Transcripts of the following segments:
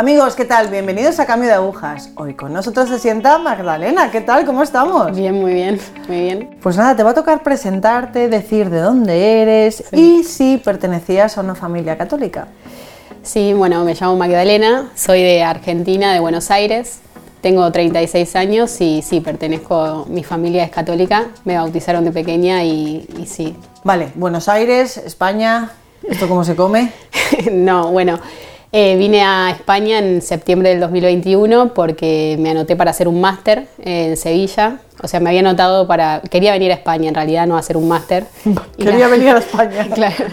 Amigos, ¿qué tal? Bienvenidos a Cambio de Agujas. Hoy con nosotros se sienta Magdalena. ¿Qué tal? ¿Cómo estamos? Bien, muy bien, muy bien. Pues nada, te va a tocar presentarte, decir de dónde eres y si pertenecías a una familia católica. Sí, bueno, me llamo Magdalena, soy de Argentina, de Buenos Aires. Tengo 36 años y sí, pertenezco, mi familia es católica, me bautizaron de pequeña y, y sí. Vale, Buenos Aires, España, ¿esto cómo se come? no, bueno, eh, vine a España en septiembre del 2021 porque me anoté para hacer un máster en Sevilla. O sea, me había anotado para... Quería venir a España en realidad, no hacer un máster. Quería venir a España. claro.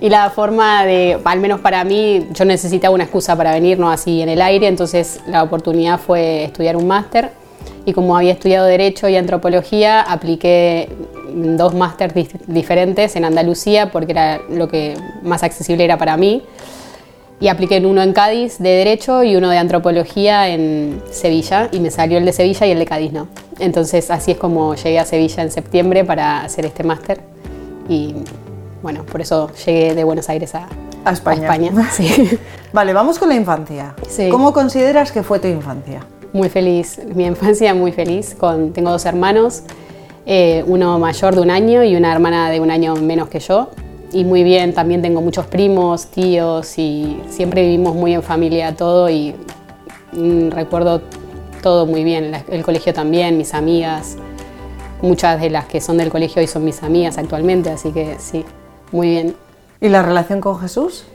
Y la forma de, al menos para mí, yo necesitaba una excusa para venir, no así en el aire, entonces la oportunidad fue estudiar un máster. Y como había estudiado Derecho y Antropología, apliqué dos másteres diferentes en Andalucía porque era lo que más accesible era para mí y apliqué uno en Cádiz de Derecho y uno de Antropología en Sevilla y me salió el de Sevilla y el de Cádiz no. Entonces así es como llegué a Sevilla en septiembre para hacer este máster y bueno, por eso llegué de Buenos Aires a, España. sí. Vale, vamos con la infancia. ¿Cómo consideras que fue tu infancia? Muy feliz, mi infancia muy feliz. Con, tengo dos hermanos, eh, uno mayor de un año y una hermana de un año menos que yo y muy bien, también tengo muchos primos, tíos y siempre vivimos muy en familia todo y mm, recuerdo todo muy bien, el colegio también, mis amigas, muchas de las que son del colegio hoy son mis amigas actualmente, así que sí, muy bien. ¿Y la relación con Jesús?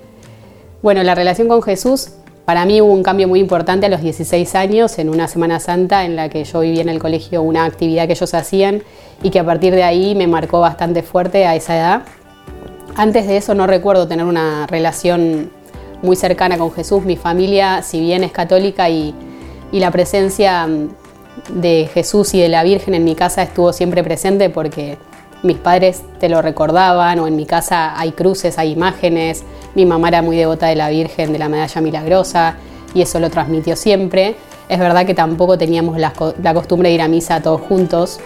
Bueno, la relación con Jesús, para mí hubo un cambio muy importante a los 16 años, en una Semana Santa en la que yo vivía en el colegio una actividad que ellos hacían y que a partir de ahí me marcó bastante fuerte a esa edad antes de eso no recuerdo tener una relación muy cercana con Jesús. Mi familia, si bien es católica y, la presencia mm, de Jesús y de la Virgen en mi casa estuvo siempre presente porque mis padres te lo recordaban o en mi casa hay cruces, hay imágenes. Mi mamá era muy devota de la Virgen, de la medalla milagrosa y eso lo transmitió siempre. Es verdad que tampoco teníamos la, la costumbre de ir a misa todos juntos.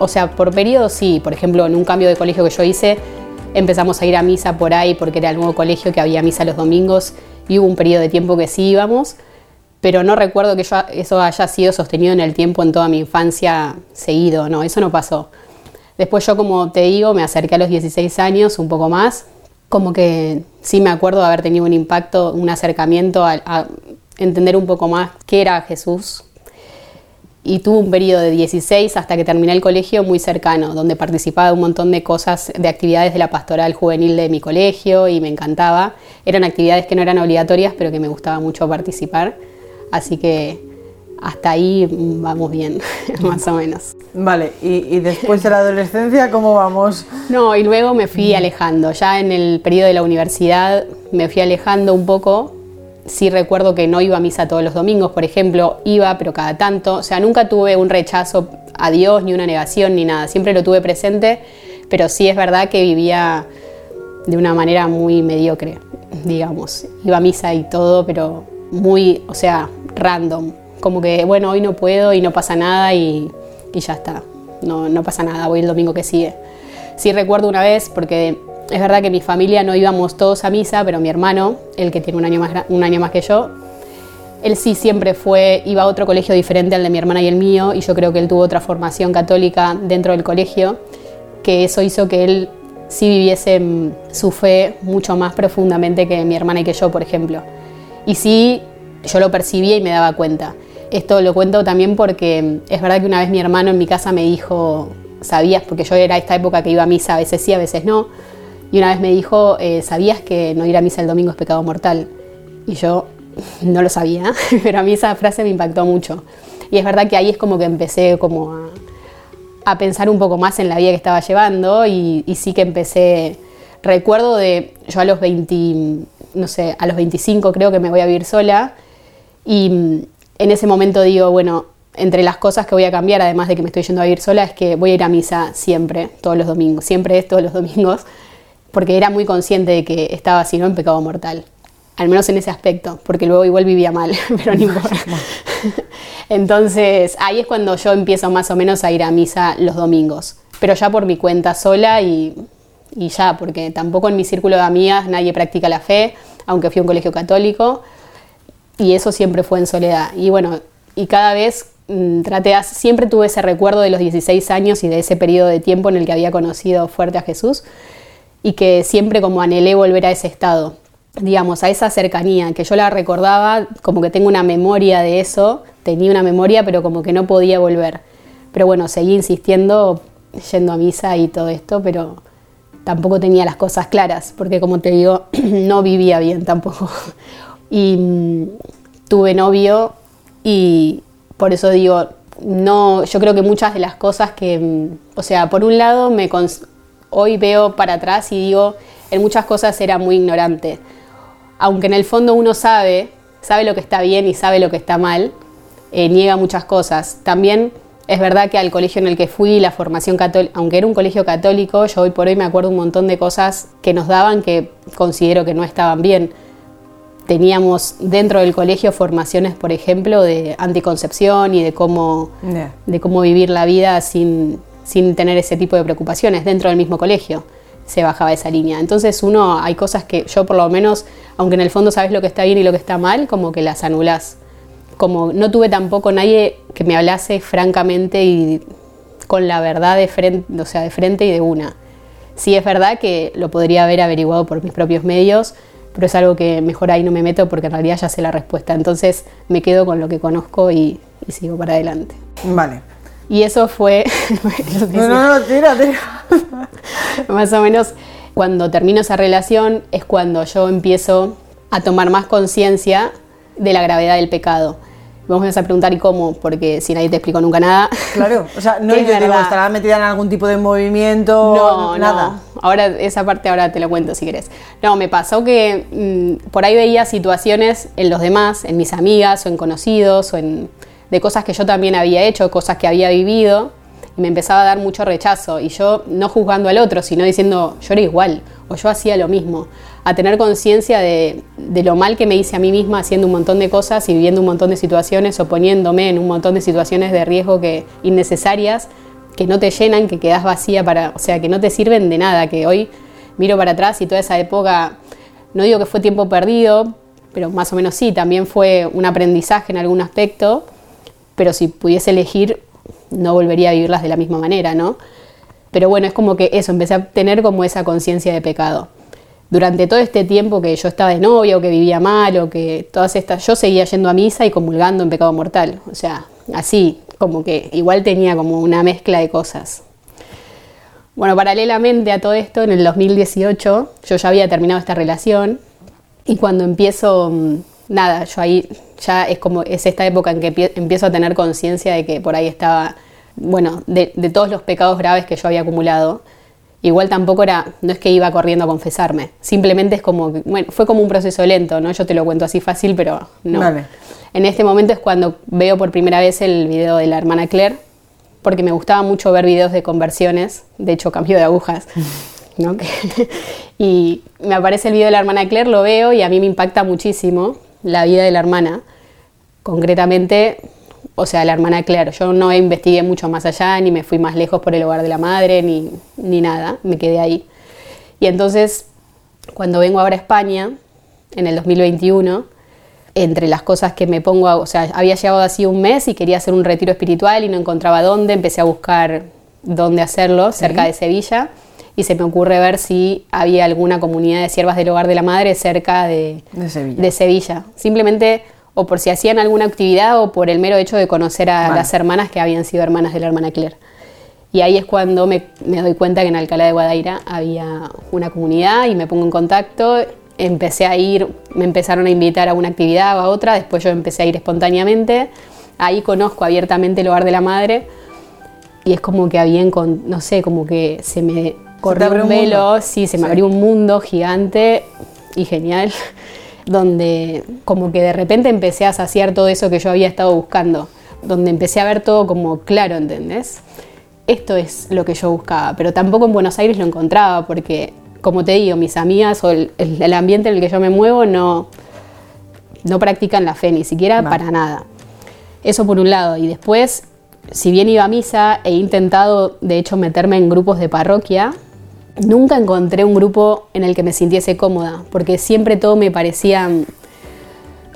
O sea, por periodos sí, por ejemplo, en un cambio de colegio que yo hice, empezamos a ir a misa por ahí porque era el nuevo colegio que había misa los domingos y hubo un periodo de tiempo que sí íbamos, pero no recuerdo que eso haya sido sostenido en el tiempo en toda mi infancia seguido, no, eso no pasó. Después yo, como te digo, me acerqué a los 16 años, un poco más, como que sí me acuerdo de haber tenido un impacto, un acercamiento a entender un poco más qué era Jesús, y tuve un periodo de 16 hasta que terminé el colegio muy cercano, donde participaba de un montón de cosas, de actividades de la pastoral juvenil de mi colegio y me encantaba. Eran actividades que no eran obligatorias, pero que me gustaba mucho participar. Así que hasta ahí vamos bien, más o menos. Vale, ¿Y, ¿Y, después de la adolescencia cómo vamos? No, y luego me fui alejando. Ya en el periodo de la universidad me fui alejando un poco sí recuerdo que no iba a misa todos los domingos, por ejemplo, iba, pero cada tanto. O sea, nunca tuve un rechazo a Dios, ni una negación, ni nada. Siempre lo tuve presente, pero sí es verdad que vivía de una manera muy mediocre, digamos. Iba a misa y todo, pero muy, o sea, random. Como que, bueno, hoy no puedo y no pasa nada y, y ya está. No, no pasa nada, voy el domingo que sigue. Sí recuerdo una vez, porque es verdad que mi familia no íbamos todos a misa, pero mi hermano, el que tiene un año más, un año más que yo, él sí siempre fue, iba a otro colegio diferente al de mi hermana y el mío, y yo creo que él tuvo otra formación católica dentro del colegio, que eso hizo que él sí viviese mm, su fe mucho más profundamente que mi hermana y que yo, por ejemplo. Y sí, yo lo percibía y me daba cuenta. Esto lo cuento también porque mm, es verdad que una vez mi hermano en mi casa me dijo, sabías, porque yo era esta época que iba a misa, a veces sí, a veces no, y una vez me dijo, eh, ¿sabías que no ir a misa el domingo es pecado mortal? Y yo no lo sabía, pero a mí esa frase me impactó mucho. Y es verdad que ahí es como que empecé como a, pensar un poco más en la vida que estaba llevando y, sí que empecé, recuerdo de, yo a los 20, no sé, a los 25 creo que me voy a vivir sola y en ese momento digo, bueno, entre las cosas que voy a cambiar, además de que me estoy yendo a vivir sola, es que voy a ir a misa siempre, todos los domingos, siempre es todos los domingos porque era muy consciente de que estaba así, ¿no? En pecado mortal. Al menos en ese aspecto, porque luego igual vivía mal, pero no importa. Entonces, ahí es cuando yo empiezo más o menos a ir a misa los domingos, pero ya por mi cuenta sola y, y ya, porque tampoco en mi círculo de amigas nadie practica la fe, aunque fui a un colegio católico. y eso siempre fue en soledad. Y bueno, y cada vez mm, traté, siempre tuve ese recuerdo de los 16 años y de ese periodo de tiempo en el que había conocido fuerte a Jesús y que siempre como anhelé volver a ese estado, digamos, a esa cercanía, que yo la recordaba, como que tengo una memoria de eso, tenía una memoria, pero como que no podía volver. Pero bueno, seguí insistiendo, yendo a misa y todo esto, pero tampoco tenía las cosas claras, porque como te digo, no vivía bien tampoco. Y mm, tuve novio y por eso digo, no, yo creo que muchas de las cosas que, mm, o sea, por un lado me hoy veo para atrás y digo, en muchas cosas era muy ignorante. Aunque en el fondo uno sabe, sabe lo que está bien y sabe lo que está mal, eh, niega muchas cosas. También es verdad que al colegio en el que fui, la formación católica, aunque era un colegio católico, yo hoy por hoy me acuerdo un montón de cosas que nos daban que considero que no estaban bien. Teníamos dentro del colegio formaciones, por ejemplo, de anticoncepción y de cómo, de cómo vivir la vida sin, sin tener ese tipo de preocupaciones dentro del mismo colegio se bajaba esa línea. Entonces uno, hay cosas que yo por lo menos, aunque en el fondo sabes lo que está bien y lo que está mal, como que las anulás como no tuve tampoco nadie que me hablase francamente y con la verdad de frente, o sea, de frente y de una. Sí es verdad que lo podría haber averiguado por mis propios medios, pero es algo que mejor ahí no me meto porque en realidad ya sé la respuesta. Entonces me quedo con lo que conozco y, sigo para adelante. Vale. Y eso fue... no, no, no, tira, tira. más o menos cuando termino esa relación es cuando yo empiezo a tomar más conciencia de la gravedad del pecado vamos a preguntar y cómo, porque si nadie te explicó nunca nada. Claro, o sea, no es yo digo, estará metida en algún tipo de movimiento, no, nada. Ahora, esa parte ahora te la cuento si querés. No, me pasó que mm, por ahí veía situaciones en los demás, en mis amigas o en conocidos, o en, de cosas que yo también había hecho, cosas que había vivido, y me empezaba a dar mucho rechazo. Y yo no juzgando al otro, sino diciendo, yo era igual, o yo hacía lo mismo a tener conciencia de, lo mal que me hice a mí misma haciendo un montón de cosas y viviendo un montón de situaciones o poniéndome en un montón de situaciones de riesgo que innecesarias, que no te llenan, que quedas vacía para, o sea, que no te sirven de nada, que hoy miro para atrás y toda esa época, no digo que fue tiempo perdido, pero más o menos sí, también fue un aprendizaje en algún aspecto, pero si pudiese elegir, no volvería a vivirlas de la misma manera, ¿no? Pero bueno, es como que eso, empecé a tener como esa conciencia de pecado durante todo este tiempo que yo estaba de novia o que vivía mal o que todas estas, yo seguía yendo a misa y comulgando en pecado mortal. O sea, así, como que igual tenía como una mezcla de cosas. Bueno, paralelamente a todo esto, en el 2018 yo ya había terminado esta relación y cuando empiezo, mm, nada, yo ahí ya es como, es esta época en que empiezo a tener conciencia de que por ahí estaba, bueno, de, de todos los pecados graves que yo había acumulado Igual tampoco era, no es que iba corriendo a confesarme, simplemente es como, bueno, fue como un proceso lento, ¿no? Yo te lo cuento así fácil, pero no. En este momento es cuando veo por primera vez el video de la hermana Claire, porque me gustaba mucho ver videos de conversiones, de hecho cambio de agujas, ¿no? y me aparece el video de la hermana Claire, lo veo y a mí me impacta muchísimo la vida de la hermana. Concretamente, o sea, la hermana Claire. Yo no investigué mucho más allá, ni me fui más lejos por el hogar de la madre, ni, ni nada, me quedé ahí. Y entonces, cuando vengo ahora a España, en el 2021, entre las cosas que me pongo, a, o sea, había llegado así un mes y quería hacer un retiro espiritual y no encontraba dónde, empecé a buscar dónde hacerlo, cerca de Sevilla, y se me ocurre ver si había alguna comunidad de siervas del hogar de la madre cerca de, Sevilla. de Sevilla. Simplemente o por si hacían alguna actividad o por el mero hecho de conocer a las hermanas que habían sido hermanas de la hermana Claire. Y ahí es cuando me, doy cuenta que en Alcalá de Guadaira había una comunidad y me pongo en contacto. Empecé a ir, me empezaron a invitar a una actividad o a otra, después yo empecé a ir espontáneamente. Ahí conozco abiertamente el hogar de la madre y es como que había, no sé, como que se me corrió un velo, sí, se me abrió un mundo gigante y genial donde como que de repente empecé a saciar todo eso que yo había estado buscando, donde empecé a ver todo como claro, ¿entendés? Esto es lo que yo buscaba, pero tampoco en Buenos Aires lo encontraba porque, como te digo, mis amigas o el, ambiente en el que yo me muevo no, no practican la fe, ni siquiera para nada. Eso por un lado. Y después, si bien iba a misa, he intentado, de hecho, meterme en grupos de parroquia, nunca encontré un grupo en el que me sintiese cómoda, porque siempre todo me parecía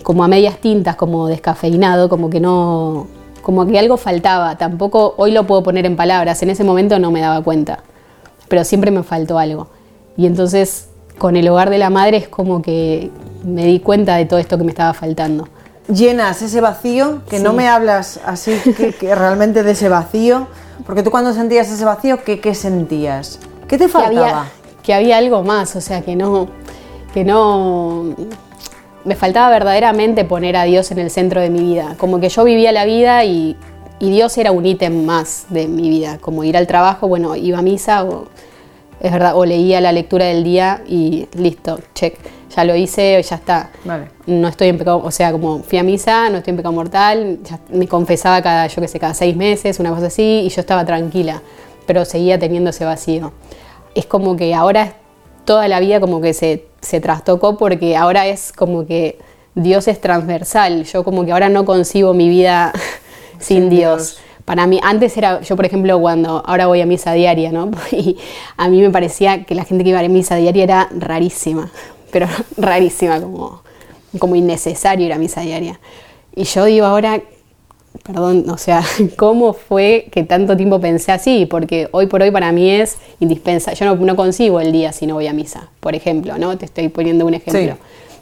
como a medias tintas, como descafeinado, como que no, como que algo faltaba. Tampoco hoy lo puedo poner en palabras, en ese momento no me daba cuenta, pero siempre me faltó algo. Y entonces con el hogar de la madre es como que me di cuenta de todo esto que me estaba faltando. Llenas ese vacío, que no me hablas así que, realmente de ese vacío, porque tú cuando sentías ese vacío, ¿qué, qué sentías? ¿Qué te faltaba? Que había, que había algo más, o sea, que no, que no, me faltaba verdaderamente poner a Dios en el centro de mi vida. Como que yo vivía la vida y, y Dios era un ítem más de mi vida. Como ir al trabajo, bueno, iba a misa o, es verdad, o leía la lectura del día y listo, check. Ya lo hice, ya está. Vale. No estoy en pecado, o sea, como fui a misa, no estoy en pecado mortal, ya me confesaba cada, yo qué sé, cada seis meses, una cosa así, y yo estaba tranquila, pero seguía teniendo ese vacío. Es como que ahora toda la vida como que se, se trastocó porque ahora es como que Dios es transversal. Yo como que ahora no concibo mi vida sin, Dios. Para mí, antes era, yo por ejemplo, cuando ahora voy a misa diaria, ¿no? Y a mí me parecía que la gente que iba a misa diaria era rarísima, pero rarísima, como, como innecesario ir a misa diaria. Y yo digo ahora, perdón, o sea, ¿cómo fue que tanto tiempo pensé así? Porque hoy por hoy para mí es indispensable. Yo no, no consigo el día si no voy a misa, por ejemplo, ¿no? Te estoy poniendo un ejemplo.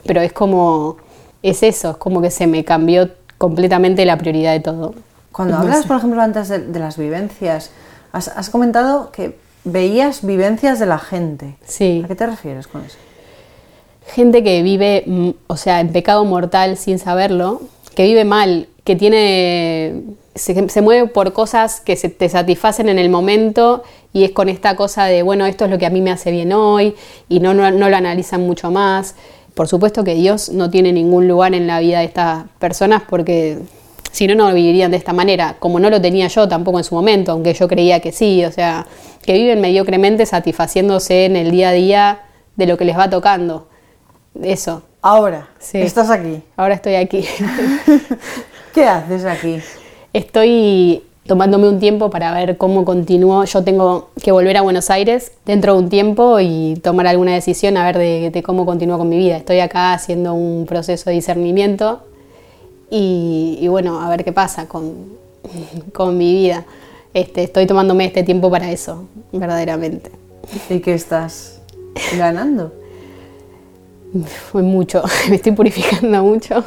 Pero es como, es eso, es como que se me cambió completamente la prioridad de todo. Cuando hablas, por ejemplo, antes de, las vivencias, has, comentado que veías vivencias de la gente. Sí. ¿A qué te refieres con eso? Gente que vive, mm, o sea, en pecado mortal sin saberlo, que vive mal, que tiene se, mueve por cosas que se te satisfacen en el momento y es con esta cosa de, bueno, esto es lo que a mí me hace bien hoy y no, no, no lo analizan mucho más. Por supuesto que Dios no tiene ningún lugar en la vida de estas personas porque si no, no vivirían de esta manera, como no lo tenía yo tampoco en su momento, aunque yo creía que sí, o sea, que viven mediocremente satisfaciéndose en el día a día de lo que les va tocando. Eso. Ahora, sí. estás aquí. Ahora estoy aquí. ¿Qué haces aquí? Estoy tomándome un tiempo para ver cómo continúo. Yo tengo que volver a Buenos Aires dentro de un tiempo y tomar alguna decisión a ver de, de cómo continúo con mi vida. Estoy acá haciendo un proceso de discernimiento y, bueno, a ver qué pasa con, con mi vida. Este, estoy tomándome este tiempo para eso, verdaderamente. ¿Y qué estás ganando? Fue mucho, me estoy purificando mucho.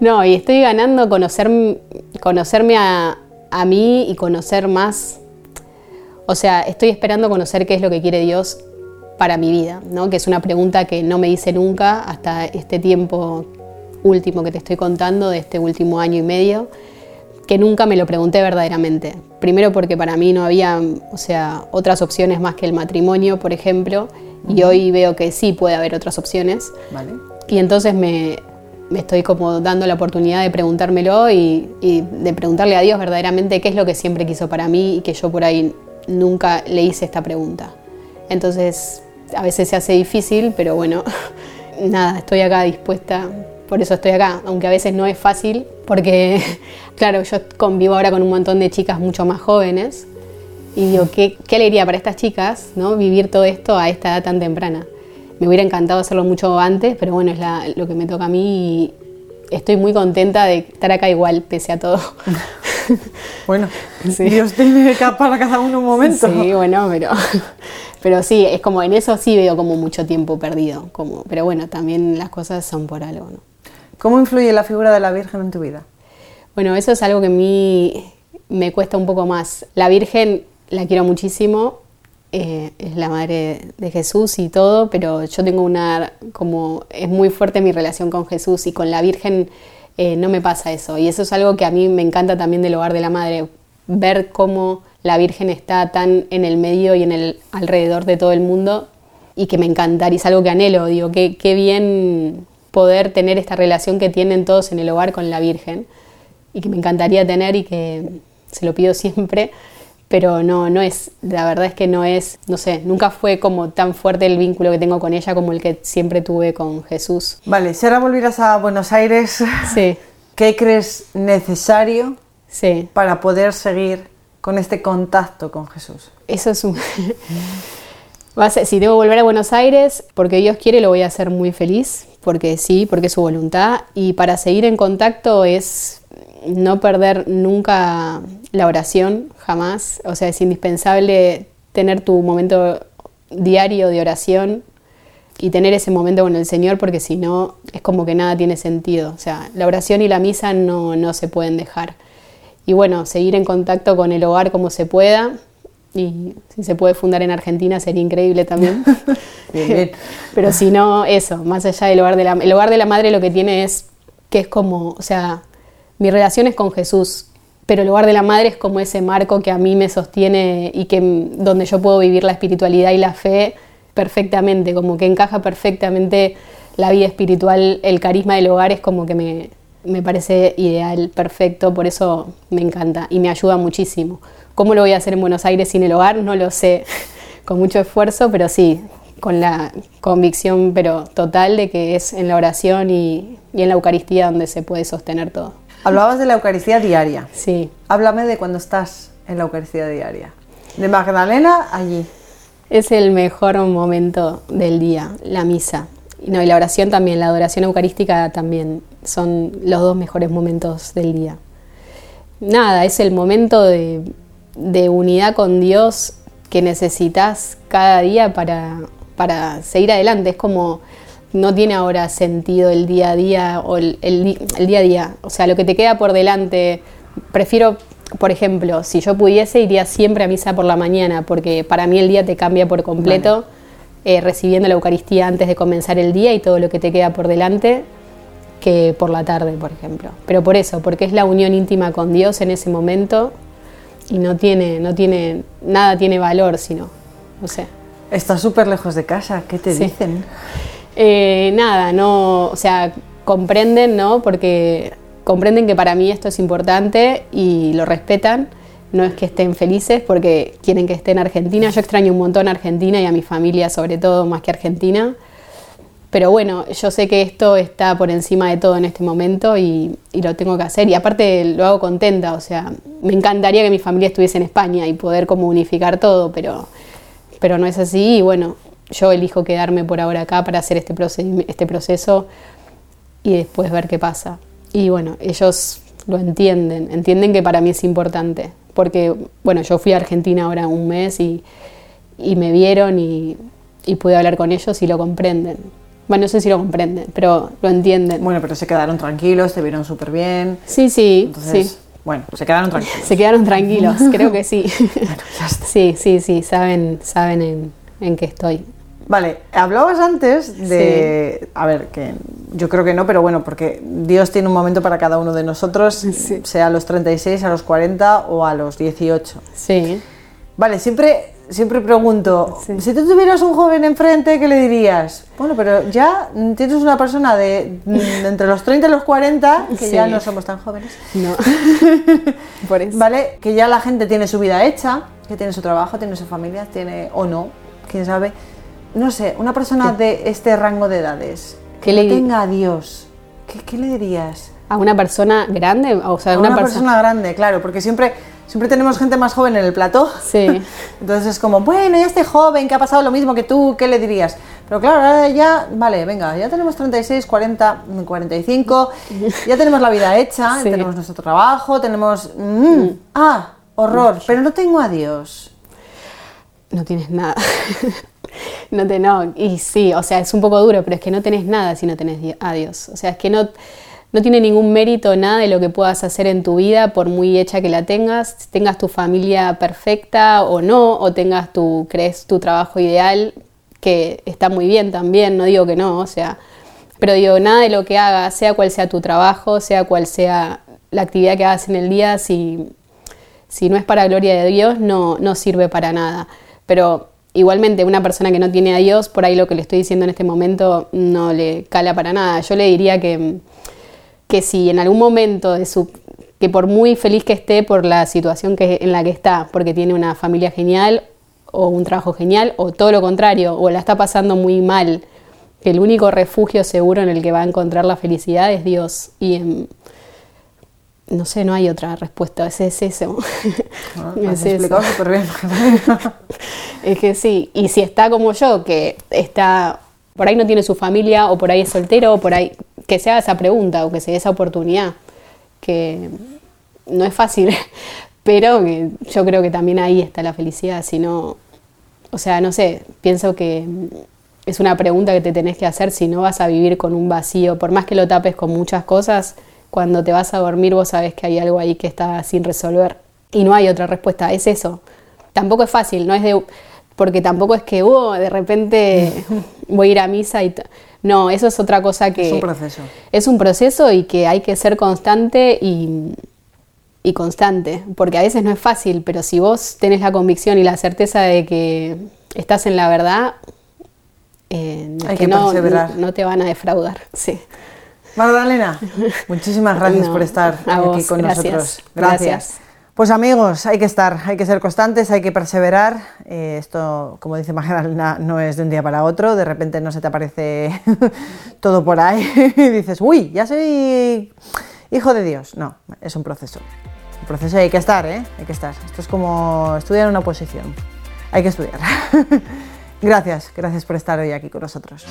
No, y estoy ganando conocer, conocerme a, a mí y conocer más. O sea, estoy esperando conocer qué es lo que quiere Dios para mi vida, ¿no? que es una pregunta que no me hice nunca hasta este tiempo último que te estoy contando, de este último año y medio, que nunca me lo pregunté verdaderamente. Primero porque para mí no había, o sea, otras opciones más que el matrimonio, por ejemplo, y hoy veo que sí puede haber otras opciones. Y entonces me, estoy como dando la oportunidad de preguntármelo y, y, de preguntarle a Dios verdaderamente qué es lo que siempre quiso para mí y que yo por ahí nunca le hice esta pregunta. Entonces, a veces se hace difícil, pero bueno, nada, estoy acá dispuesta por eso estoy acá, aunque a veces no es fácil, porque, claro, yo convivo ahora con un montón de chicas mucho más jóvenes y digo, qué, qué alegría para estas chicas, ¿no? Vivir todo esto a esta edad tan temprana. Me hubiera encantado hacerlo mucho antes, pero bueno, es lo que me toca a mí y estoy muy contenta de estar acá igual, pese a todo. Bueno, Dios tiene para cada uno un momento. Sí, bueno, pero, pero sí, es como en eso sí veo como mucho tiempo perdido. Como, pero bueno, también las cosas son por algo, ¿no? ¿Cómo influye la figura de la Virgen en tu vida? Bueno, eso es algo que a mí me cuesta un poco más. La Virgen la quiero muchísimo, eh, es la madre de Jesús y todo, pero yo tengo una, como, es muy fuerte mi relación con Jesús y con la Virgen eh, no me pasa eso. Y eso es algo que a mí me encanta también del hogar de la madre, ver cómo la Virgen está tan en el medio y en el alrededor de todo el mundo y que me encanta y es algo que anhelo, digo, qué, qué bien poder tener esta relación que tienen todos en el hogar con la Virgen y que me encantaría tener y que se lo pido siempre, pero no, no es, la verdad es que no es, no sé, nunca fue como tan fuerte el vínculo que tengo con ella como el que siempre tuve con Jesús. Vale, si ahora volvieras a Buenos Aires, sí. ¿qué crees necesario sí. para poder seguir con este contacto con Jesús? Eso es un... si debo volver a Buenos Aires, porque Dios quiere, lo voy a hacer muy feliz porque sí, porque es su voluntad. Y para seguir en contacto es no perder nunca la oración, jamás. O sea, es indispensable tener tu momento diario de oración y tener ese momento con el Señor, porque si no, es como que nada tiene sentido. O sea, la oración y la misa no, no se pueden dejar. Y bueno, seguir en contacto con el hogar como se pueda. Y si se puede fundar en Argentina sería increíble también. Pero si no, eso, más allá del hogar de la, el hogar de la madre lo que tiene es que es como, o sea, mi relación es con Jesús, pero el hogar de la madre es como ese marco que a mí me sostiene y que donde yo puedo vivir la espiritualidad y la fe perfectamente, como que encaja perfectamente la vida espiritual, el carisma del hogar es como que me, me parece ideal, perfecto, por eso me encanta y me ayuda muchísimo. ¿Cómo lo voy a hacer en Buenos Aires sin el hogar? No lo sé, con mucho esfuerzo, pero sí, con la convicción pero total de que es en la oración y, y en la Eucaristía donde se puede sostener todo. Hablabas de la Eucaristía diaria. Sí. Háblame de cuando estás en la Eucaristía diaria. De Magdalena allí. Es el mejor momento del día, la misa. Y, no, y la oración también, la adoración eucarística también son los dos mejores momentos del día. Nada, es el momento de, de unidad con Dios que necesitas cada día para, para seguir adelante. Es como no tiene ahora sentido el día a día o el, el, el, día a día. O sea, lo que te queda por delante, prefiero, por ejemplo, si yo pudiese, iría siempre a misa por la mañana, porque para mí el día te cambia por completo, vale. eh, recibiendo la Eucaristía antes de comenzar el día y todo lo que te queda por delante, que por la tarde, por ejemplo. Pero por eso, porque es la unión íntima con Dios en ese momento y no tiene, no tiene, nada tiene valor, sino, no sé. Estás súper lejos de casa, ¿qué te sí. dicen? Eh, nada, no, o sea, comprenden, ¿no? Porque comprenden que para mí esto es importante y lo respetan. No es que estén felices porque quieren que esté en Argentina. Yo extraño un montón a Argentina y a mi familia, sobre todo, más que Argentina. Pero bueno, yo sé que esto está por encima de todo en este momento y, y, lo tengo que hacer. Y aparte lo hago contenta, o sea, me encantaría que mi familia estuviese en España y poder como unificar todo, pero, pero no es así. Y bueno, yo elijo quedarme por ahora acá para hacer este, este proceso y después ver qué pasa. Y bueno, ellos lo entienden, entienden que para mí es importante, porque bueno, yo fui a Argentina ahora un mes y, y me vieron y, y, pude hablar con ellos y lo comprenden. Bueno, no sé si lo comprenden, pero lo entienden. Bueno, pero se quedaron tranquilos, te vieron súper bien. Sí, sí, Entonces, sí. Bueno, se quedaron tranquilos. Se quedaron tranquilos, creo que sí. bueno, ya está. Sí, sí, sí, saben, saben en, en qué estoy. Vale, hablabas antes de, sí. a ver, que yo creo que no, pero bueno, porque Dios tiene un momento para cada uno de nosotros, sí. sea a los 36, a los 40 o a los 18. Sí. Vale, siempre, siempre pregunto, sí. si tú tuvieras un joven enfrente, ¿qué le dirías? Bueno, pero ya tienes una persona de, de entre los 30 y los 40, que ya no somos tan jóvenes. No. Por eso. Vale, que ya la gente tiene su vida hecha, que tiene su trabajo, tiene su familia, tiene o no, quién sabe no sé, una persona de este rango de edades que le tenga a Dios, ¿qué, ¿qué, le dirías? ¿A una persona grande? O sea, a una, una persona grande, claro, porque siempre, siempre tenemos gente más joven en el plató. Sí. Entonces es como, bueno, ya este joven que ha pasado lo mismo que tú, ¿qué le dirías? Pero claro, ahora ya, vale, venga, ya tenemos 36, 40, 45, ya tenemos la vida hecha, sí. tenemos nuestro trabajo, tenemos... Mm, mm. Ah, horror, pero no tengo a Dios. No tienes nada. no te no y sí o sea es un poco duro pero es que no tenés nada si no tenés a Dios o sea es que no no tiene ningún mérito nada de lo que puedas hacer en tu vida por muy hecha que la tengas tengas tu familia perfecta o no o tengas tu crees tu trabajo ideal que está muy bien también no digo que no o sea pero digo nada de lo que hagas sea cual sea tu trabajo sea cual sea la actividad que hagas en el día si si no es para gloria de Dios no no sirve para nada pero igualmente una persona que no tiene a Dios, por ahí lo que le estoy diciendo en este momento no le cala para nada. Yo le diría que, que si en algún momento de su que por muy feliz que esté por la situación que, en la que está, porque tiene una familia genial o un trabajo genial, o todo lo contrario, o la está pasando muy mal, que el único refugio seguro en el que va a encontrar la felicidad es Dios. Y en, no sé, no hay otra respuesta, es, es eso. Ah, es que sí, y si está como yo, que está por ahí no tiene su familia o por ahí es soltero o por ahí que se haga esa pregunta o que se dé esa oportunidad, que no es fácil, pero yo creo que también ahí está la felicidad, si no, o sea, no sé, pienso que es una pregunta que te tenés que hacer si no vas a vivir con un vacío, por más que lo tapes con muchas cosas, cuando te vas a dormir vos sabes que hay algo ahí que está sin resolver y no hay otra respuesta, es eso. Tampoco es fácil, no es de porque tampoco es que, uh, de repente voy a ir a misa y no, eso es otra cosa que... Es un proceso. Es un proceso y que hay que ser constante y, y constante, porque a veces no es fácil, pero si vos tenés la convicción y la certeza de que estás en la verdad, eh, Hay que, no, perseverar. no te van a defraudar. Sí. Magdalena, muchísimas gracias No, por estar aquí vos, con gracias, nosotros. gracias. Pues amigos, hay que estar, hay que ser constantes, hay que perseverar. Eh, esto, como dice Magdalena, no es de un día para otro. De repente no se te aparece todo por ahí y dices, uy, ya soy hijo de Dios. No, es un proceso. Un proceso y hay que estar, ¿eh? Hay que estar. Esto es como estudiar una posición. Hay que estudiar. gracias, gracias por estar hoy aquí con nosotros.